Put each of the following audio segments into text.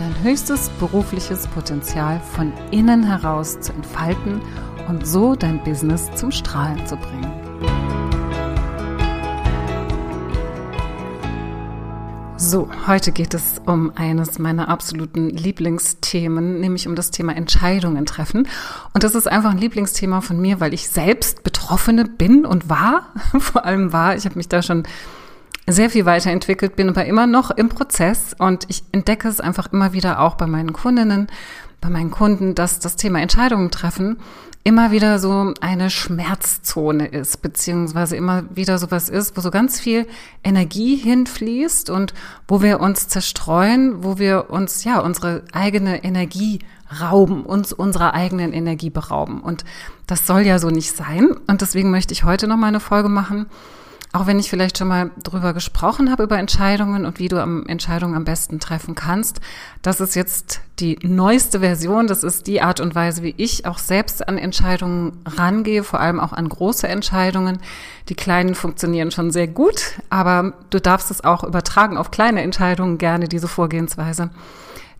dein höchstes berufliches Potenzial von innen heraus zu entfalten und so dein Business zum Strahlen zu bringen. So, heute geht es um eines meiner absoluten Lieblingsthemen, nämlich um das Thema Entscheidungen treffen. Und das ist einfach ein Lieblingsthema von mir, weil ich selbst Betroffene bin und war, vor allem war. Ich habe mich da schon sehr viel weiterentwickelt, bin aber immer noch im Prozess und ich entdecke es einfach immer wieder auch bei meinen Kundinnen, bei meinen Kunden, dass das Thema Entscheidungen treffen immer wieder so eine Schmerzzone ist, beziehungsweise immer wieder sowas ist, wo so ganz viel Energie hinfließt und wo wir uns zerstreuen, wo wir uns ja unsere eigene Energie rauben, uns unserer eigenen Energie berauben. Und das soll ja so nicht sein. Und deswegen möchte ich heute noch mal eine Folge machen, auch wenn ich vielleicht schon mal drüber gesprochen habe, über Entscheidungen und wie du am Entscheidungen am besten treffen kannst. Das ist jetzt die neueste Version. Das ist die Art und Weise, wie ich auch selbst an Entscheidungen rangehe, vor allem auch an große Entscheidungen. Die kleinen funktionieren schon sehr gut, aber du darfst es auch übertragen auf kleine Entscheidungen gerne, diese Vorgehensweise.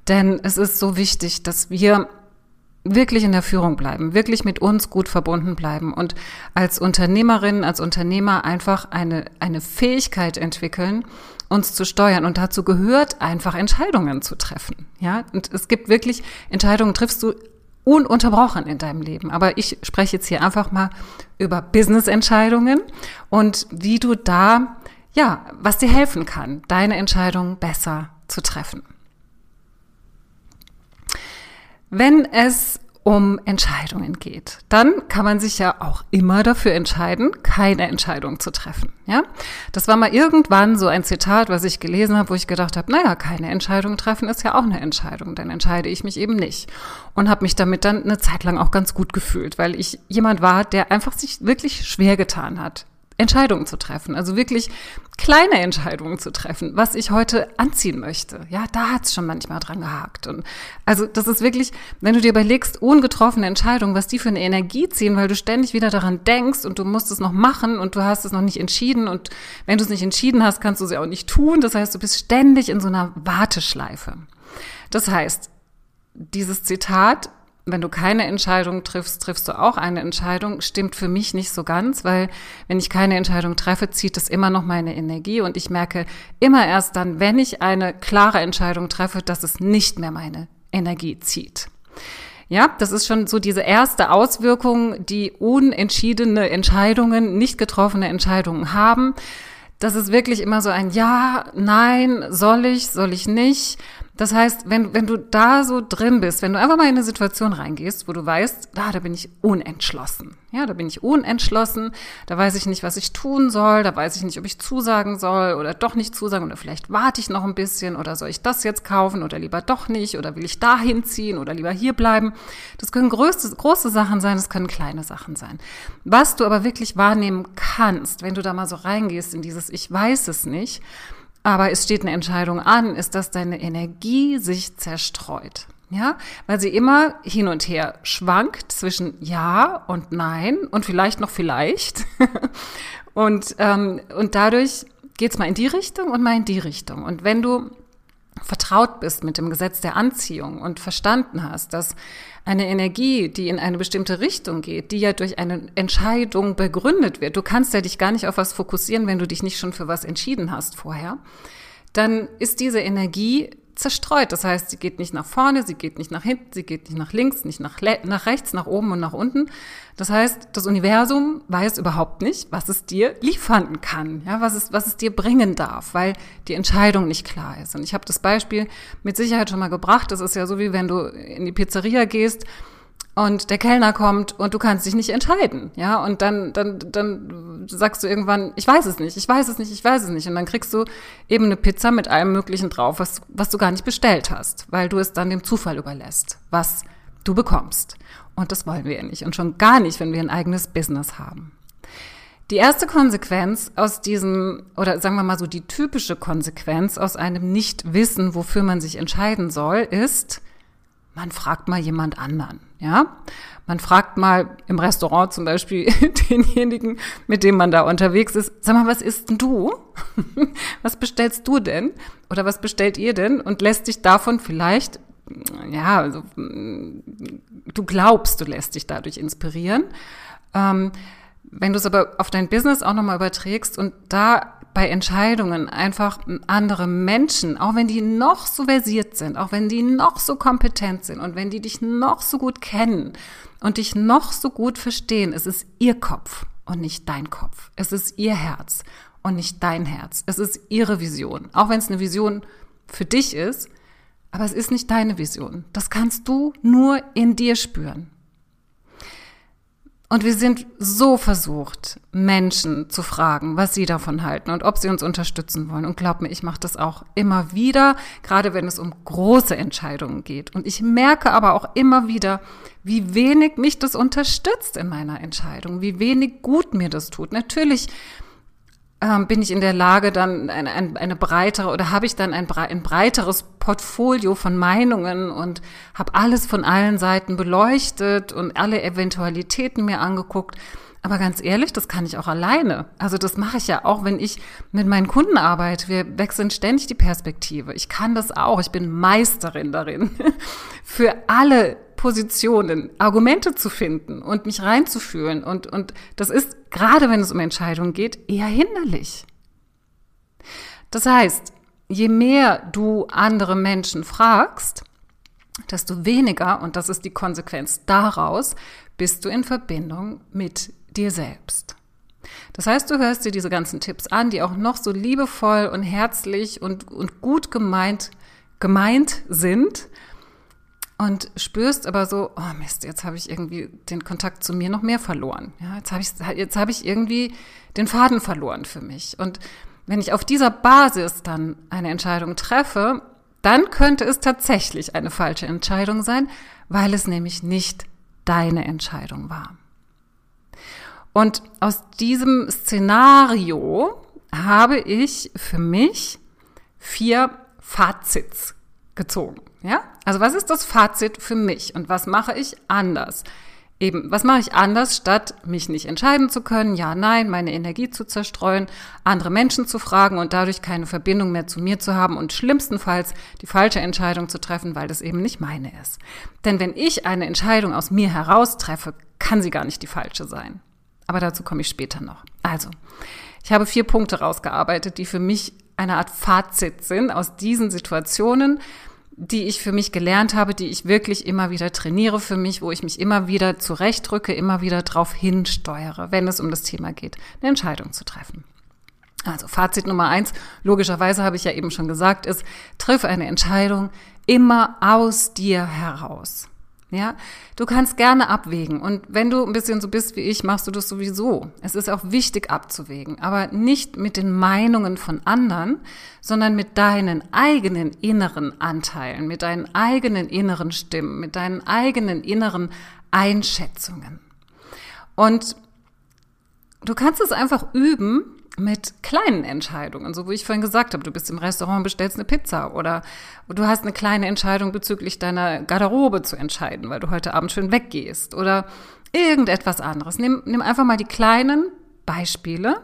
Denn es ist so wichtig, dass wir wirklich in der Führung bleiben, wirklich mit uns gut verbunden bleiben und als Unternehmerin, als Unternehmer einfach eine, eine Fähigkeit entwickeln, uns zu steuern. Und dazu gehört einfach Entscheidungen zu treffen. Ja, und es gibt wirklich Entscheidungen triffst du ununterbrochen in deinem Leben. Aber ich spreche jetzt hier einfach mal über Business-Entscheidungen und wie du da, ja, was dir helfen kann, deine Entscheidungen besser zu treffen. Wenn es um Entscheidungen geht, dann kann man sich ja auch immer dafür entscheiden, keine Entscheidung zu treffen. Ja, das war mal irgendwann so ein Zitat, was ich gelesen habe, wo ich gedacht habe, naja, keine Entscheidung treffen ist ja auch eine Entscheidung, dann entscheide ich mich eben nicht und habe mich damit dann eine Zeit lang auch ganz gut gefühlt, weil ich jemand war, der einfach sich wirklich schwer getan hat, Entscheidungen zu treffen, also wirklich kleine Entscheidungen zu treffen, was ich heute anziehen möchte. Ja, da hat's schon manchmal dran gehakt. Und also das ist wirklich, wenn du dir überlegst, ungetroffene Entscheidungen, was die für eine Energie ziehen, weil du ständig wieder daran denkst und du musst es noch machen und du hast es noch nicht entschieden und wenn du es nicht entschieden hast, kannst du es ja auch nicht tun. Das heißt, du bist ständig in so einer Warteschleife. Das heißt, dieses Zitat wenn du keine Entscheidung triffst, triffst du auch eine Entscheidung, stimmt für mich nicht so ganz, weil wenn ich keine Entscheidung treffe, zieht es immer noch meine Energie und ich merke immer erst dann, wenn ich eine klare Entscheidung treffe, dass es nicht mehr meine Energie zieht. Ja, das ist schon so diese erste Auswirkung, die unentschiedene Entscheidungen, nicht getroffene Entscheidungen haben. Das ist wirklich immer so ein Ja, Nein, soll ich, soll ich nicht. Das heißt, wenn, wenn du da so drin bist, wenn du einfach mal in eine Situation reingehst, wo du weißt, da, da bin ich unentschlossen. Ja, da bin ich unentschlossen, da weiß ich nicht, was ich tun soll, da weiß ich nicht, ob ich zusagen soll oder doch nicht zusagen oder vielleicht warte ich noch ein bisschen oder soll ich das jetzt kaufen oder lieber doch nicht oder will ich da hinziehen oder lieber hier bleiben. Das können größte, große Sachen sein, das können kleine Sachen sein. Was du aber wirklich wahrnehmen kannst, wenn du da mal so reingehst in dieses Ich weiß es nicht, aber es steht eine Entscheidung an, ist, dass deine Energie sich zerstreut. Ja, weil sie immer hin und her schwankt zwischen Ja und Nein und vielleicht noch vielleicht. und, ähm, und dadurch geht's mal in die Richtung und mal in die Richtung. Und wenn du vertraut bist mit dem Gesetz der Anziehung und verstanden hast, dass eine Energie, die in eine bestimmte Richtung geht, die ja durch eine Entscheidung begründet wird, du kannst ja dich gar nicht auf was fokussieren, wenn du dich nicht schon für was entschieden hast vorher, dann ist diese Energie zerstreut. Das heißt, sie geht nicht nach vorne, sie geht nicht nach hinten, sie geht nicht nach links, nicht nach, nach rechts, nach oben und nach unten. Das heißt, das Universum weiß überhaupt nicht, was es dir liefern kann, ja, was es, was es dir bringen darf, weil die Entscheidung nicht klar ist. Und ich habe das Beispiel mit Sicherheit schon mal gebracht. Das ist ja so, wie wenn du in die Pizzeria gehst und der Kellner kommt und du kannst dich nicht entscheiden, ja, und dann, dann, dann sagst du irgendwann, ich weiß es nicht, ich weiß es nicht, ich weiß es nicht, und dann kriegst du eben eine Pizza mit allem Möglichen drauf, was, was du gar nicht bestellt hast, weil du es dann dem Zufall überlässt, was du bekommst. Und das wollen wir ja nicht. Und schon gar nicht, wenn wir ein eigenes Business haben. Die erste Konsequenz aus diesem, oder sagen wir mal so, die typische Konsequenz aus einem Nicht-Wissen, wofür man sich entscheiden soll, ist, man fragt mal jemand anderen, ja? Man fragt mal im Restaurant zum Beispiel denjenigen, mit dem man da unterwegs ist, sag mal, was isst denn du? was bestellst du denn? Oder was bestellt ihr denn? Und lässt dich davon vielleicht, ja, also, du glaubst, du lässt dich dadurch inspirieren. Ähm, wenn du es aber auf dein Business auch nochmal überträgst und da bei Entscheidungen einfach andere Menschen, auch wenn die noch so versiert sind, auch wenn die noch so kompetent sind und wenn die dich noch so gut kennen und dich noch so gut verstehen, es ist ihr Kopf und nicht dein Kopf. Es ist ihr Herz und nicht dein Herz. Es ist ihre Vision. Auch wenn es eine Vision für dich ist, aber es ist nicht deine Vision. Das kannst du nur in dir spüren. Und wir sind so versucht, Menschen zu fragen, was sie davon halten und ob sie uns unterstützen wollen. Und glaub mir, ich mache das auch immer wieder, gerade wenn es um große Entscheidungen geht. Und ich merke aber auch immer wieder, wie wenig mich das unterstützt in meiner Entscheidung, wie wenig gut mir das tut. Natürlich ähm, bin ich in der Lage, dann eine, eine, eine breitere oder habe ich dann ein, ein breiteres Portfolio von Meinungen und habe alles von allen Seiten beleuchtet und alle Eventualitäten mir angeguckt. Aber ganz ehrlich, das kann ich auch alleine. Also das mache ich ja auch, wenn ich mit meinen Kunden arbeite. Wir wechseln ständig die Perspektive. Ich kann das auch. Ich bin Meisterin darin, für alle Positionen Argumente zu finden und mich reinzufühlen. Und, und das ist, gerade wenn es um Entscheidungen geht, eher hinderlich. Das heißt, je mehr du andere Menschen fragst, desto weniger, und das ist die Konsequenz daraus, bist du in Verbindung mit dir selbst. Das heißt, du hörst dir diese ganzen Tipps an, die auch noch so liebevoll und herzlich und, und gut gemeint, gemeint sind und spürst aber so, oh Mist, jetzt habe ich irgendwie den Kontakt zu mir noch mehr verloren. Ja, jetzt habe ich, jetzt habe ich irgendwie den Faden verloren für mich. Und wenn ich auf dieser Basis dann eine Entscheidung treffe, dann könnte es tatsächlich eine falsche Entscheidung sein, weil es nämlich nicht deine Entscheidung war. Und aus diesem Szenario habe ich für mich vier Fazits gezogen. Ja? Also was ist das Fazit für mich und was mache ich anders? Eben, was mache ich anders, statt mich nicht entscheiden zu können, ja, nein, meine Energie zu zerstreuen, andere Menschen zu fragen und dadurch keine Verbindung mehr zu mir zu haben und schlimmstenfalls die falsche Entscheidung zu treffen, weil das eben nicht meine ist. Denn wenn ich eine Entscheidung aus mir heraus treffe, kann sie gar nicht die falsche sein. Aber dazu komme ich später noch. Also, ich habe vier Punkte rausgearbeitet, die für mich eine Art Fazit sind aus diesen Situationen, die ich für mich gelernt habe, die ich wirklich immer wieder trainiere für mich, wo ich mich immer wieder zurechtrücke, immer wieder drauf hinsteuere, wenn es um das Thema geht, eine Entscheidung zu treffen. Also Fazit Nummer eins, logischerweise habe ich ja eben schon gesagt, ist, triff eine Entscheidung immer aus dir heraus. Ja, du kannst gerne abwägen. Und wenn du ein bisschen so bist wie ich, machst du das sowieso. Es ist auch wichtig abzuwägen, aber nicht mit den Meinungen von anderen, sondern mit deinen eigenen inneren Anteilen, mit deinen eigenen inneren Stimmen, mit deinen eigenen inneren Einschätzungen. Und du kannst es einfach üben, mit kleinen Entscheidungen, so wie ich vorhin gesagt habe, du bist im Restaurant und bestellst eine Pizza oder du hast eine kleine Entscheidung bezüglich deiner Garderobe zu entscheiden, weil du heute Abend schön weggehst oder irgendetwas anderes. Nimm, nimm einfach mal die kleinen Beispiele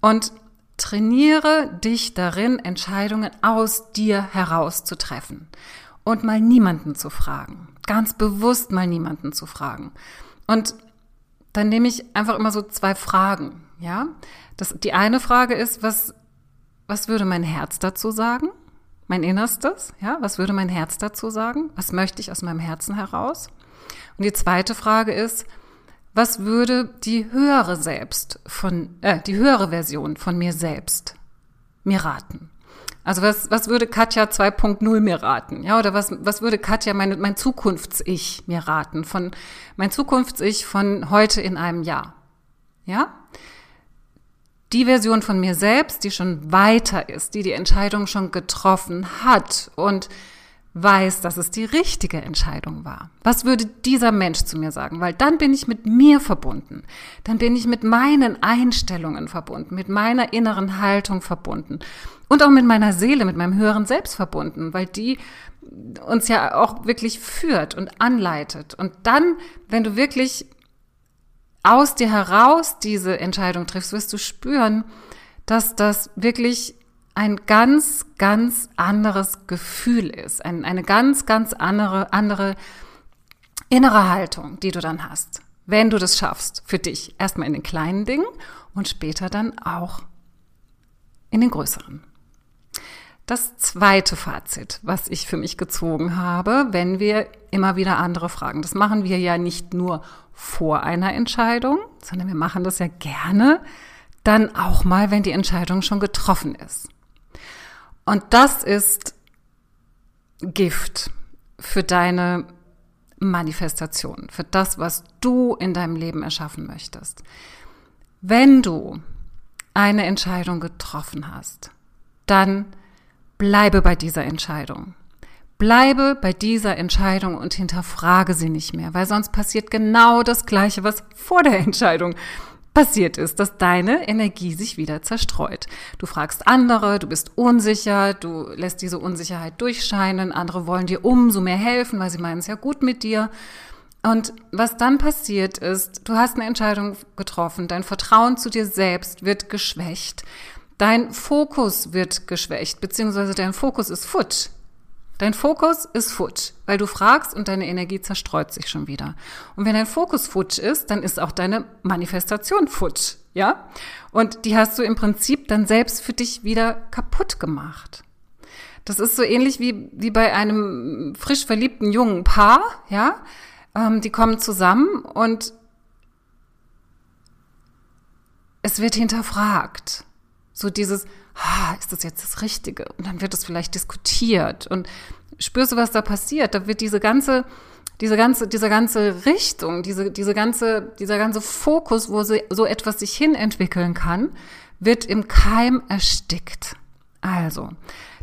und trainiere dich darin, Entscheidungen aus dir heraus zu treffen und mal niemanden zu fragen. Ganz bewusst mal niemanden zu fragen. Und dann nehme ich einfach immer so zwei Fragen, ja? Das, die eine Frage ist, was, was würde mein Herz dazu sagen? Mein Innerstes, ja? Was würde mein Herz dazu sagen? Was möchte ich aus meinem Herzen heraus? Und die zweite Frage ist, was würde die höhere Selbst von, äh, die höhere Version von mir selbst mir raten? Also was, was würde Katja 2.0 mir raten? Ja, oder was, was würde Katja, mein, mein Zukunfts-Ich mir raten? Von, mein Zukunfts-Ich von heute in einem Jahr? Ja? Die Version von mir selbst, die schon weiter ist, die die Entscheidung schon getroffen hat und weiß, dass es die richtige Entscheidung war. Was würde dieser Mensch zu mir sagen? Weil dann bin ich mit mir verbunden. Dann bin ich mit meinen Einstellungen verbunden, mit meiner inneren Haltung verbunden und auch mit meiner Seele, mit meinem höheren Selbst verbunden, weil die uns ja auch wirklich führt und anleitet. Und dann, wenn du wirklich aus dir heraus diese Entscheidung triffst, wirst du spüren, dass das wirklich ein ganz, ganz anderes Gefühl ist, ein, eine ganz, ganz andere, andere innere Haltung, die du dann hast, wenn du das schaffst, für dich. Erstmal in den kleinen Dingen und später dann auch in den größeren. Das zweite Fazit, was ich für mich gezogen habe, wenn wir immer wieder andere fragen. Das machen wir ja nicht nur vor einer Entscheidung, sondern wir machen das ja gerne dann auch mal, wenn die Entscheidung schon getroffen ist. Und das ist Gift für deine Manifestation, für das, was du in deinem Leben erschaffen möchtest. Wenn du eine Entscheidung getroffen hast, dann bleibe bei dieser Entscheidung. Bleibe bei dieser Entscheidung und hinterfrage sie nicht mehr, weil sonst passiert genau das Gleiche, was vor der Entscheidung passiert ist, dass deine Energie sich wieder zerstreut. Du fragst andere, du bist unsicher, du lässt diese Unsicherheit durchscheinen, andere wollen dir umso mehr helfen, weil sie meinen es ja gut mit dir. Und was dann passiert ist, du hast eine Entscheidung getroffen, dein Vertrauen zu dir selbst wird geschwächt. Dein Fokus wird geschwächt, beziehungsweise dein Fokus ist futsch. Dein Fokus ist futsch, weil du fragst und deine Energie zerstreut sich schon wieder. Und wenn dein Fokus futsch ist, dann ist auch deine Manifestation futsch, ja? Und die hast du im Prinzip dann selbst für dich wieder kaputt gemacht. Das ist so ähnlich wie, wie bei einem frisch verliebten jungen Paar, ja? Ähm, die kommen zusammen und es wird hinterfragt. So dieses, ah, ist das jetzt das Richtige? Und dann wird es vielleicht diskutiert und spürst du, was da passiert? Da wird diese ganze, diese ganze, diese ganze Richtung, diese, diese ganze, dieser ganze Fokus, wo so, so etwas sich hin entwickeln kann, wird im Keim erstickt. Also,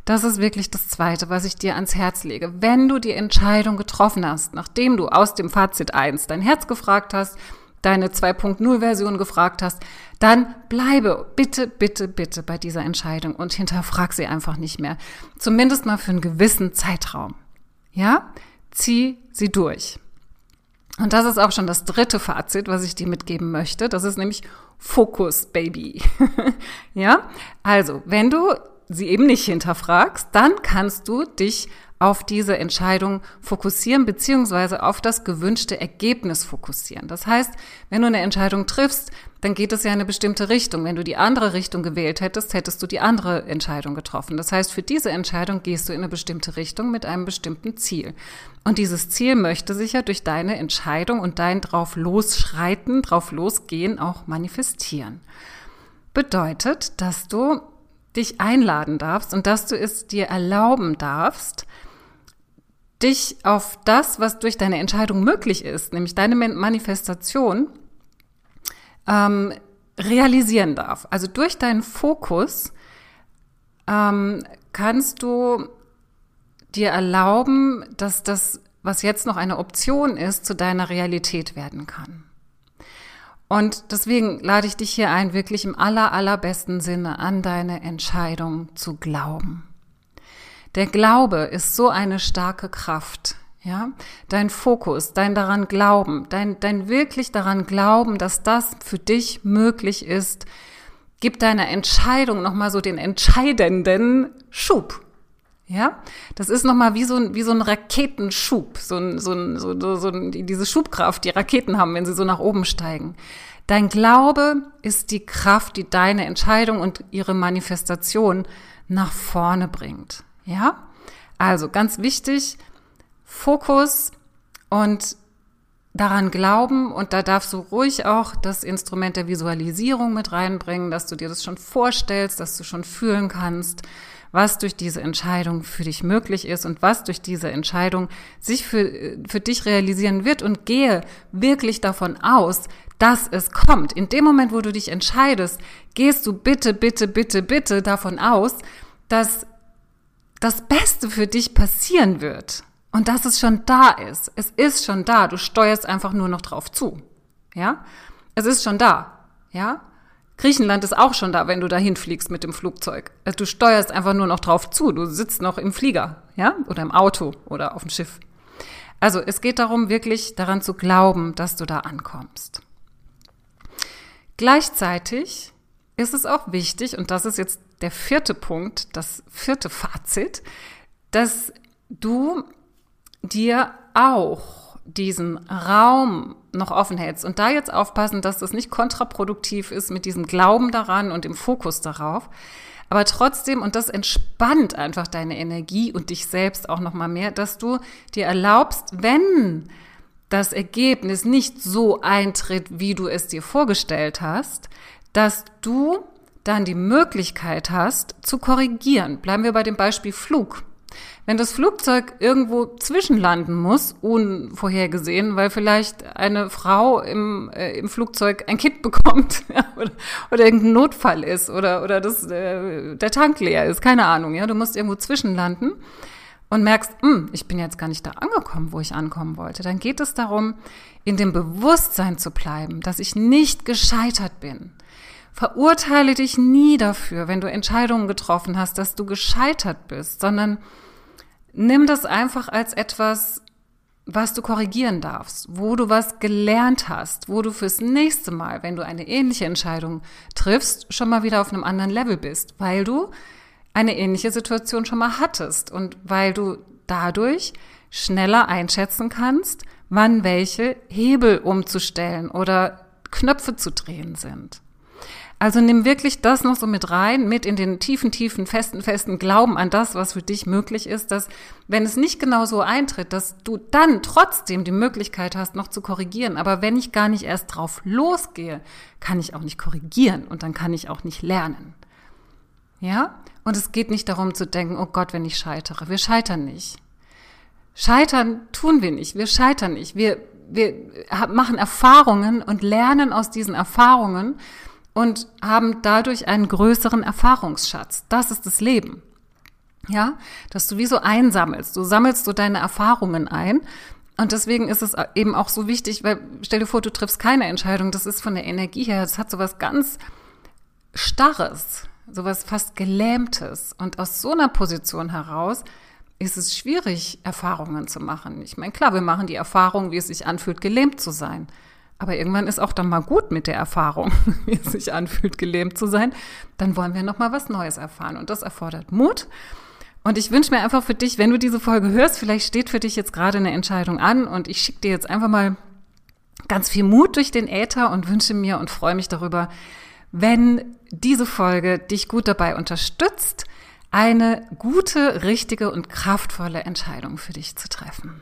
das ist wirklich das Zweite, was ich dir ans Herz lege. Wenn du die Entscheidung getroffen hast, nachdem du aus dem Fazit 1 dein Herz gefragt hast, deine 2.0-Version gefragt hast, dann bleibe bitte, bitte, bitte bei dieser Entscheidung und hinterfrag sie einfach nicht mehr. Zumindest mal für einen gewissen Zeitraum. Ja? Zieh sie durch. Und das ist auch schon das dritte Fazit, was ich dir mitgeben möchte. Das ist nämlich Fokus, Baby. ja? Also, wenn du sie eben nicht hinterfragst, dann kannst du dich auf diese Entscheidung fokussieren, beziehungsweise auf das gewünschte Ergebnis fokussieren. Das heißt, wenn du eine Entscheidung triffst, dann geht es ja in eine bestimmte Richtung. Wenn du die andere Richtung gewählt hättest, hättest du die andere Entscheidung getroffen. Das heißt, für diese Entscheidung gehst du in eine bestimmte Richtung mit einem bestimmten Ziel. Und dieses Ziel möchte sich ja durch deine Entscheidung und dein drauf losschreiten, drauf losgehen auch manifestieren. Bedeutet, dass du dich einladen darfst und dass du es dir erlauben darfst, dich auf das, was durch deine Entscheidung möglich ist, nämlich deine Manifestation, ähm, realisieren darf. Also durch deinen Fokus ähm, kannst du dir erlauben, dass das, was jetzt noch eine Option ist, zu deiner Realität werden kann. Und deswegen lade ich dich hier ein, wirklich im aller, allerbesten Sinne an deine Entscheidung zu glauben. Der Glaube ist so eine starke Kraft. Ja, dein Fokus, dein daran Glauben, dein, dein wirklich daran Glauben, dass das für dich möglich ist, gibt deiner Entscheidung nochmal so den entscheidenden Schub. Ja, das ist nochmal wie so ein, wie so ein Raketenschub, so ein, so ein, so, so, so diese Schubkraft, die Raketen haben, wenn sie so nach oben steigen. Dein Glaube ist die Kraft, die deine Entscheidung und ihre Manifestation nach vorne bringt. Ja? Also ganz wichtig, Fokus und daran glauben und da darfst du ruhig auch das Instrument der Visualisierung mit reinbringen, dass du dir das schon vorstellst, dass du schon fühlen kannst, was durch diese Entscheidung für dich möglich ist und was durch diese Entscheidung sich für, für dich realisieren wird und gehe wirklich davon aus, dass es kommt. In dem Moment, wo du dich entscheidest, gehst du bitte, bitte, bitte, bitte davon aus, dass das Beste für dich passieren wird und dass es schon da ist. Es ist schon da. Du steuerst einfach nur noch drauf zu. Ja? Es ist schon da. Ja? Griechenland ist auch schon da, wenn du dahin fliegst mit dem Flugzeug. Also du steuerst einfach nur noch drauf zu. Du sitzt noch im Flieger, ja? Oder im Auto oder auf dem Schiff. Also es geht darum, wirklich daran zu glauben, dass du da ankommst. Gleichzeitig ist es auch wichtig, und das ist jetzt der vierte Punkt, das vierte Fazit, dass du dir auch diesen Raum noch offen hältst. Und da jetzt aufpassen, dass das nicht kontraproduktiv ist mit diesem Glauben daran und dem Fokus darauf. Aber trotzdem, und das entspannt einfach deine Energie und dich selbst auch nochmal mehr, dass du dir erlaubst, wenn das Ergebnis nicht so eintritt, wie du es dir vorgestellt hast, dass du dann die Möglichkeit hast, zu korrigieren. Bleiben wir bei dem Beispiel Flug. Wenn das Flugzeug irgendwo zwischenlanden muss, unvorhergesehen, weil vielleicht eine Frau im, äh, im Flugzeug ein Kind bekommt ja, oder, oder irgendein Notfall ist oder, oder das, äh, der Tank leer ist, keine Ahnung, ja, du musst irgendwo zwischenlanden und merkst, hm, ich bin jetzt gar nicht da angekommen, wo ich ankommen wollte, dann geht es darum, in dem Bewusstsein zu bleiben, dass ich nicht gescheitert bin. Verurteile dich nie dafür, wenn du Entscheidungen getroffen hast, dass du gescheitert bist, sondern nimm das einfach als etwas, was du korrigieren darfst, wo du was gelernt hast, wo du fürs nächste Mal, wenn du eine ähnliche Entscheidung triffst, schon mal wieder auf einem anderen Level bist, weil du eine ähnliche Situation schon mal hattest und weil du dadurch schneller einschätzen kannst, wann welche Hebel umzustellen oder Knöpfe zu drehen sind. Also nimm wirklich das noch so mit rein, mit in den tiefen, tiefen, festen, festen Glauben an das, was für dich möglich ist, dass wenn es nicht genau so eintritt, dass du dann trotzdem die Möglichkeit hast, noch zu korrigieren. Aber wenn ich gar nicht erst drauf losgehe, kann ich auch nicht korrigieren und dann kann ich auch nicht lernen. Ja? Und es geht nicht darum zu denken, oh Gott, wenn ich scheitere. Wir scheitern nicht. Scheitern tun wir nicht. Wir scheitern nicht. Wir, wir machen Erfahrungen und lernen aus diesen Erfahrungen und haben dadurch einen größeren Erfahrungsschatz. Das ist das Leben. Ja, dass du wie so einsammelst. Du sammelst so deine Erfahrungen ein. Und deswegen ist es eben auch so wichtig, weil stell dir vor, du triffst keine Entscheidung. Das ist von der Energie her, das hat so was ganz Starres, so was fast Gelähmtes. Und aus so einer Position heraus ist es schwierig, Erfahrungen zu machen. Ich meine, klar, wir machen die Erfahrung, wie es sich anfühlt, gelähmt zu sein. Aber irgendwann ist auch dann mal gut mit der Erfahrung, wie es sich anfühlt, gelähmt zu sein. Dann wollen wir noch mal was Neues erfahren und das erfordert Mut. Und ich wünsche mir einfach für dich, wenn du diese Folge hörst, vielleicht steht für dich jetzt gerade eine Entscheidung an und ich schicke dir jetzt einfach mal ganz viel Mut durch den Äther und wünsche mir und freue mich darüber, wenn diese Folge dich gut dabei unterstützt, eine gute, richtige und kraftvolle Entscheidung für dich zu treffen.